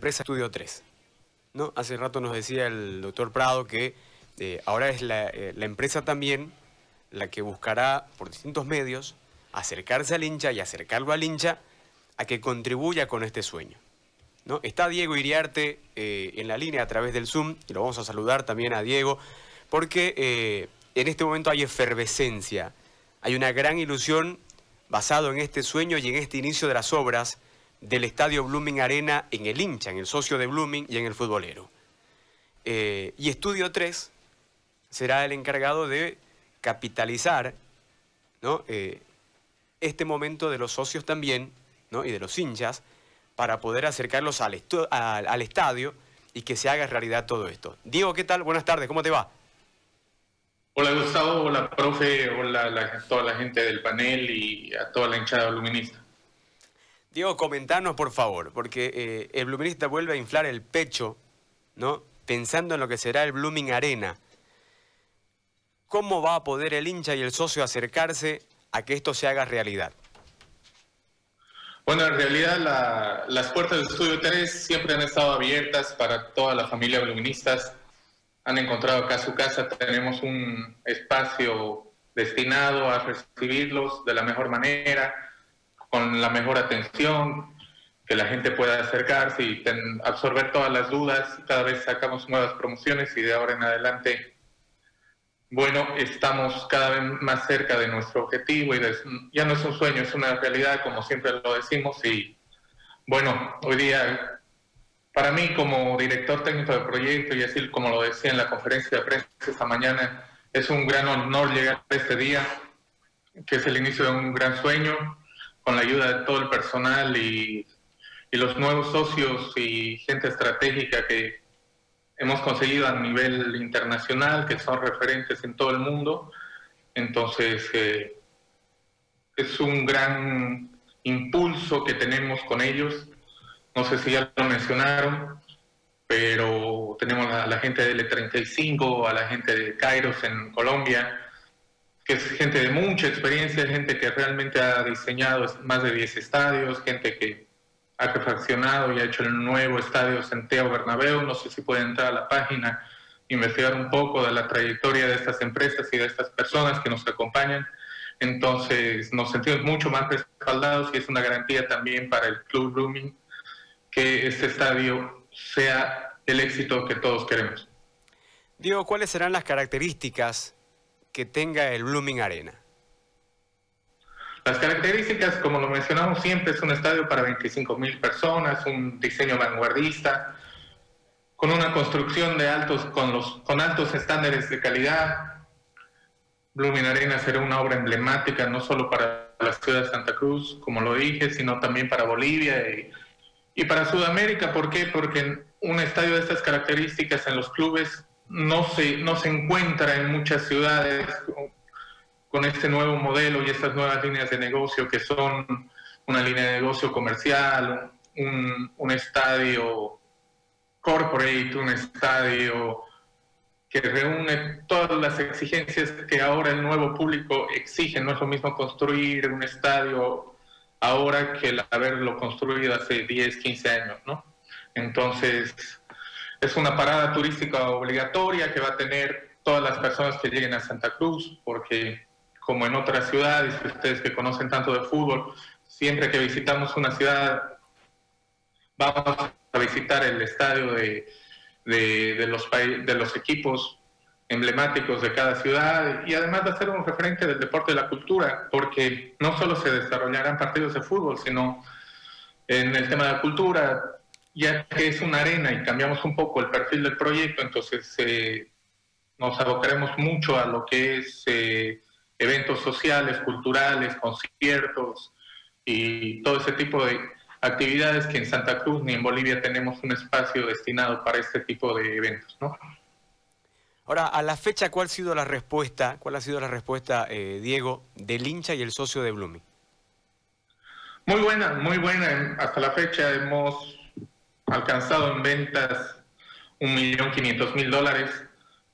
empresa Estudio 3. ¿no? Hace rato nos decía el doctor Prado que eh, ahora es eh, la, empresa también la que buscará por distintos medios acercarse al hincha y acercarlo al hincha a que contribuya con este sueño. ¿no? Está Diego Iriarte eh, en la línea a través del Zoom y lo vamos a saludar también a Diego porque en este momento hay efervescencia, hay una gran ilusión basado en este sueño y en este inicio de las obras del estadio Blooming Arena en el hincha, en el socio de Blooming y en el futbolero. Eh, y Estudio 3 será el encargado de capitalizar ¿no? Eh, este momento de los socios también ¿no? y de los hinchas para poder acercarlos al, al, estadio y que se haga realidad todo esto. Diego, ¿qué tal? Buenas tardes, ¿cómo te va? Hola Gustavo, hola profe, hola a toda la gente del panel y a toda la hinchada luminista. Diego, comentanos por favor, porque eh, el Bluminista vuelve a inflar el pecho, ¿no? Pensando en lo que será el Blooming Arena. ¿Cómo va a poder el hincha y el socio acercarse a que esto se haga realidad? Bueno, en realidad las puertas del Estudio 3 siempre han estado abiertas para toda la familia Bluministas. Han encontrado acá su casa, tenemos un espacio destinado a recibirlos de la mejor manera con la mejor atención, que la gente pueda acercarse y absorber todas las dudas. Cada vez sacamos nuevas promociones y de ahora en adelante, bueno, estamos cada vez más cerca de nuestro objetivo y ya no es un sueño, es una realidad, como siempre lo decimos. Y bueno, hoy día, para mí como director técnico del proyecto y así como lo decía en la conferencia de prensa esta mañana, es un gran honor llegar a este día, que es el inicio de un gran sueño con la ayuda de todo el personal y, los nuevos socios y gente estratégica que hemos conseguido a nivel internacional, que son referentes en todo el mundo. Entonces, eh, es un gran impulso que tenemos con ellos. No sé si ya lo mencionaron, pero tenemos a la gente de L35, a la gente de Kairos en Colombia, que es gente de mucha experiencia, gente que realmente ha diseñado más de 10 estadios, gente que ha refaccionado y ha hecho el nuevo estadio Santiago Bernabéu. No sé si pueden entrar a la página, investigar un poco de la trayectoria de estas empresas y de estas personas que nos acompañan. Entonces nos sentimos mucho más respaldados y es una garantía también para el Club Blooming que este estadio sea el éxito que todos queremos. Diego, ¿cuáles serán las características que tenga el Blooming Arena? Las características, como lo mencionamos siempre, es un estadio para 25 mil personas, un diseño vanguardista, con una construcción de altos, con, altos estándares de calidad. Blooming Arena será una obra emblemática no solo para la ciudad de Santa Cruz, como lo dije, sino también para Bolivia y, y para Sudamérica. ¿Por qué? Porque un estadio de estas características en los clubes no se, no se encuentra en muchas ciudades con este nuevo modelo y estas nuevas líneas de negocio que son una línea de negocio comercial, un, un estadio corporate, un estadio que reúne todas las exigencias que ahora el nuevo público exige. No es lo mismo construir un estadio ahora que haberlo construido hace 10, 15 años, ¿no? Entonces, es una parada turística obligatoria que va a tener todas las personas que lleguen a Santa Cruz, porque como en otras ciudades, ustedes que conocen tanto de fútbol, siempre que visitamos una ciudad, vamos a visitar el estadio de, de, los, de los equipos emblemáticos de cada ciudad y además va a ser un referente del deporte y la cultura, porque no solo se desarrollarán partidos de fútbol, sino en el tema de la cultura, ya que es una arena y cambiamos un poco el perfil del proyecto, entonces eh, nos abocaremos mucho a lo que es eh, eventos sociales, culturales, conciertos y todo ese tipo de actividades que en Santa Cruz ni en Bolivia tenemos un espacio destinado para este tipo de eventos, ¿no? Ahora, a la fecha, ¿cuál ha sido la respuesta, cuál ha sido la respuesta, eh, Diego, del hincha y el socio de Blooming? Muy buena, muy buena. Hasta la fecha hemos alcanzado en ventas 1.500.000 dólares.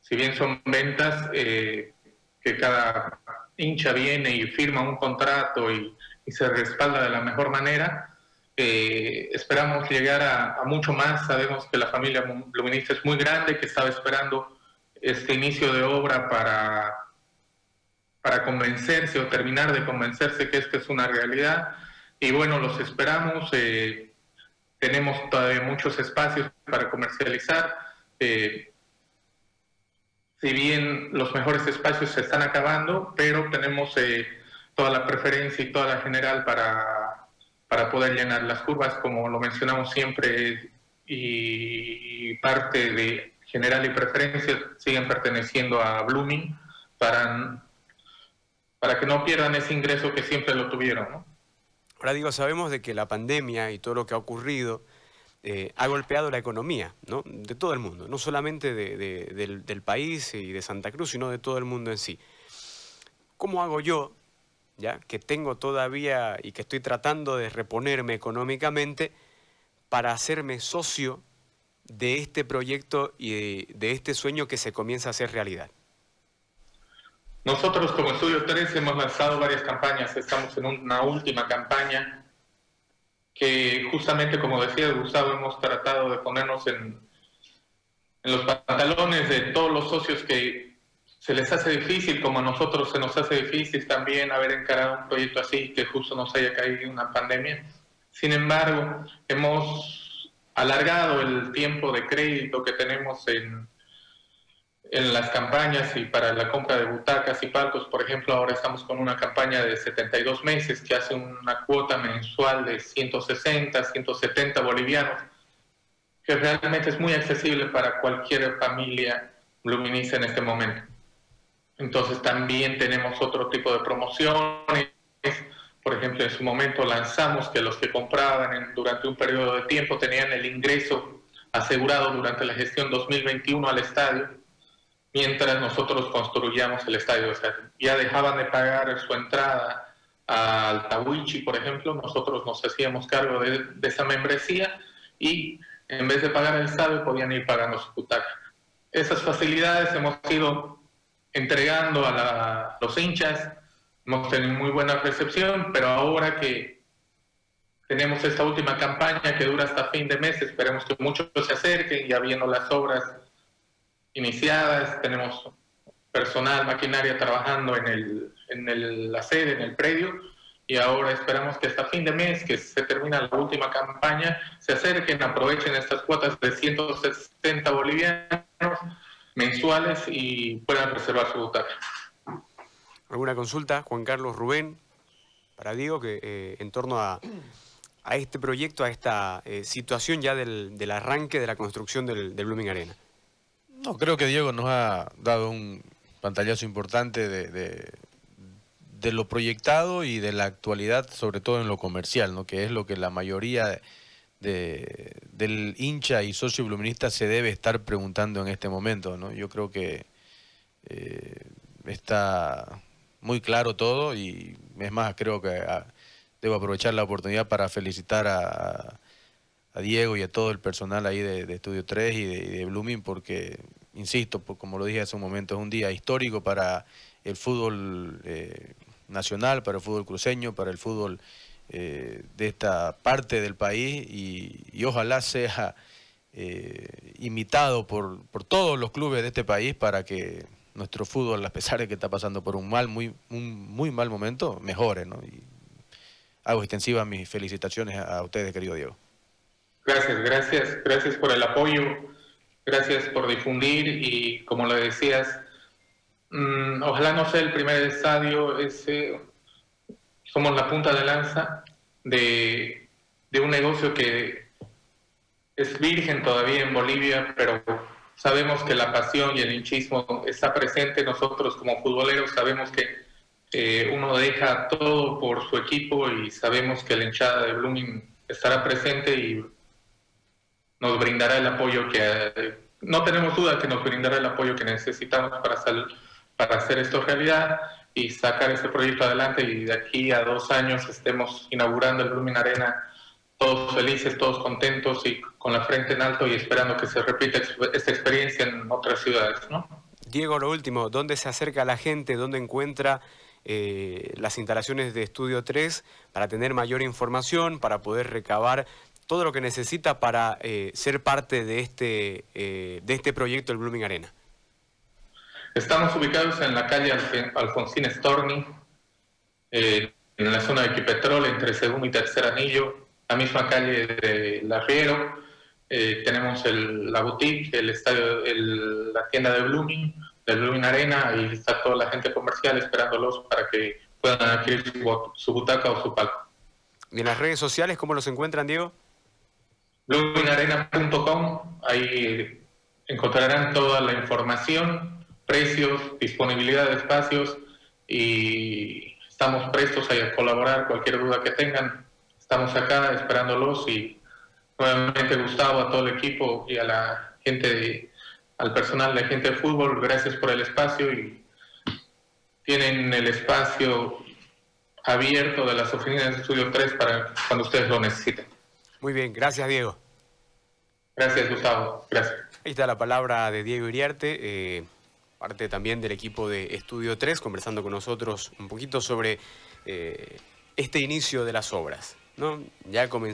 Si bien son ventas eh, que cada hincha viene y firma un contrato y, se respalda de la mejor manera, Eh, esperamos llegar a, mucho más. Sabemos que la familia luminista es muy grande, que estaba esperando este inicio de obra para, para convencerse o terminar de convencerse que esto es una realidad. Y bueno, los esperamos. Eh, tenemos todavía muchos espacios para comercializar. Eh, si bien los mejores espacios se están acabando, pero tenemos toda la preferencia y toda la general para para poder llenar las curvas, como lo mencionamos siempre, y parte de general y preferencia siguen perteneciendo a Blooming para, para que no pierdan ese ingreso que siempre lo tuvieron. Ahora digo, sabemos de que la pandemia y todo lo que ha ocurrido eh, ha golpeado la economía ¿no? de todo el mundo, no solamente del, del país y de Santa Cruz, sino de todo el mundo en sí. ¿Cómo hago yo ¿ya? que tengo todavía y que estoy tratando de reponerme económicamente para hacerme socio de este proyecto y de, este sueño que se comienza a hacer realidad? Nosotros como Estudio 3 hemos lanzado varias campañas, estamos en una última campaña que justamente como decía Gustavo hemos tratado de ponernos en, los pantalones de todos los socios que se les hace difícil, como a nosotros se nos hace difícil también haber encarado un proyecto así, que justo nos haya caído una pandemia. Sin embargo, hemos alargado el tiempo de crédito que tenemos en, en las campañas y para la compra de butacas y palcos, por ejemplo, ahora estamos con una campaña de 72 meses que hace una cuota mensual de 160, 170 bolivianos, que realmente es muy accesible para cualquier familia luminiza en este momento. Entonces también tenemos otro tipo de promociones. Por ejemplo, en su momento lanzamos que los que compraban durante un periodo de tiempo tenían el ingreso asegurado durante la gestión 2021 al estadio, mientras nosotros construíamos el estadio. O sea, ya dejaban de pagar su entrada al Tawichi, por ejemplo, nosotros nos hacíamos cargo de, de esa membresía y en vez de pagar el estadio podían ir pagando su butaca. Esas facilidades hemos sido entregando a, los hinchas. Hemos tenido muy buena recepción, pero ahora que tenemos esta última campaña que dura hasta fin de mes, esperemos que muchos se acerquen, ya viendo las obras iniciadas, tenemos personal, maquinaria trabajando en, el, en la sede, en el predio, y ahora esperamos que hasta fin de mes, que se termina la última campaña, se acerquen, aprovechen estas cuotas de 160 bolivianos mensuales y puedan reservar su butaca. ¿Alguna consulta, Juan Carlos Rubén, para Diego, que eh, en torno a, este proyecto, a esta eh, situación ya del, arranque de la construcción del, Blooming Arena? No, creo que Diego nos ha dado un pantallazo importante de, de, lo proyectado y de la actualidad, sobre todo en lo comercial, ¿no? que es lo que la mayoría del hincha y socio bluminista se debe estar preguntando en este momento. ¿no? Yo creo que eh, está muy claro todo y es más, creo que ah, debo aprovechar la oportunidad para felicitar a, Diego y a todo el personal ahí de, Estudio 3 y de, Blooming porque, insisto, como lo dije hace un momento, es un día histórico para el fútbol eh, nacional, para el fútbol cruceño, para el fútbol eh, de esta parte del país y, ojalá sea eh, imitado por, por, todos los clubes de este país para que nuestro fútbol, a pesar de que está pasando por un mal, muy, un muy mal momento, mejore. ¿no? Y hago extensivas mis felicitaciones a, ustedes, querido Diego. Gracias, gracias, gracias por el apoyo, gracias por difundir y como le decías, mm, ojalá no sea el primer estadio, ese somos la punta de lanza de, un negocio que es virgen todavía en Bolivia, pero sabemos que la pasión y el hinchismo está presente. Nosotros como futboleros sabemos que eh, uno deja todo por su equipo y sabemos que la hinchada de Blooming estará presente y nos brindará el apoyo que... no tenemos duda que nos brindará el apoyo que necesitamos para, para hacer esto realidad y sacar este proyecto adelante y de aquí a dos años estemos inaugurando el Blooming Arena todos felices, todos contentos y con la frente en alto y esperando que se repita esta experiencia en otras ciudades. ¿no? Diego, lo último, ¿dónde se acerca la gente? ¿Dónde encuentra eh, las instalaciones de Estudio 3 para tener mayor información, para poder recabar todo lo que necesita para eh, ser parte de este, eh, de este proyecto del Blooming Arena. Estamos ubicados en la calle Alfonsín Storni, en la zona de Equipetrol, entre segundo y tercer anillo, la misma calle de La Riero. tenemos el, la boutique, el estadio, la tienda de Blooming, del Blooming Arena y está toda la gente comercial esperándolos para que puedan adquirir su, butaca o su palco. ¿Y en las redes sociales cómo los encuentran, Diego? bloomingarena.com, ahí encontrarán toda la información, precios, disponibilidad de espacios y estamos prestos a colaborar cualquier duda que tengan. Estamos acá esperándolos y nuevamente Gustavo, a todo el equipo y a la gente al personal de gente de fútbol, gracias por el espacio y tienen el espacio abierto de las oficinas de Estudio 3 para cuando ustedes lo necesiten. Muy bien, gracias Diego. Gracias Gustavo, gracias. Ahí está la palabra de Diego Iriarte, eh, parte también del equipo de Estudio 3, conversando con nosotros un poquito sobre eh, este inicio de las obras. ¿no? Ya comenzó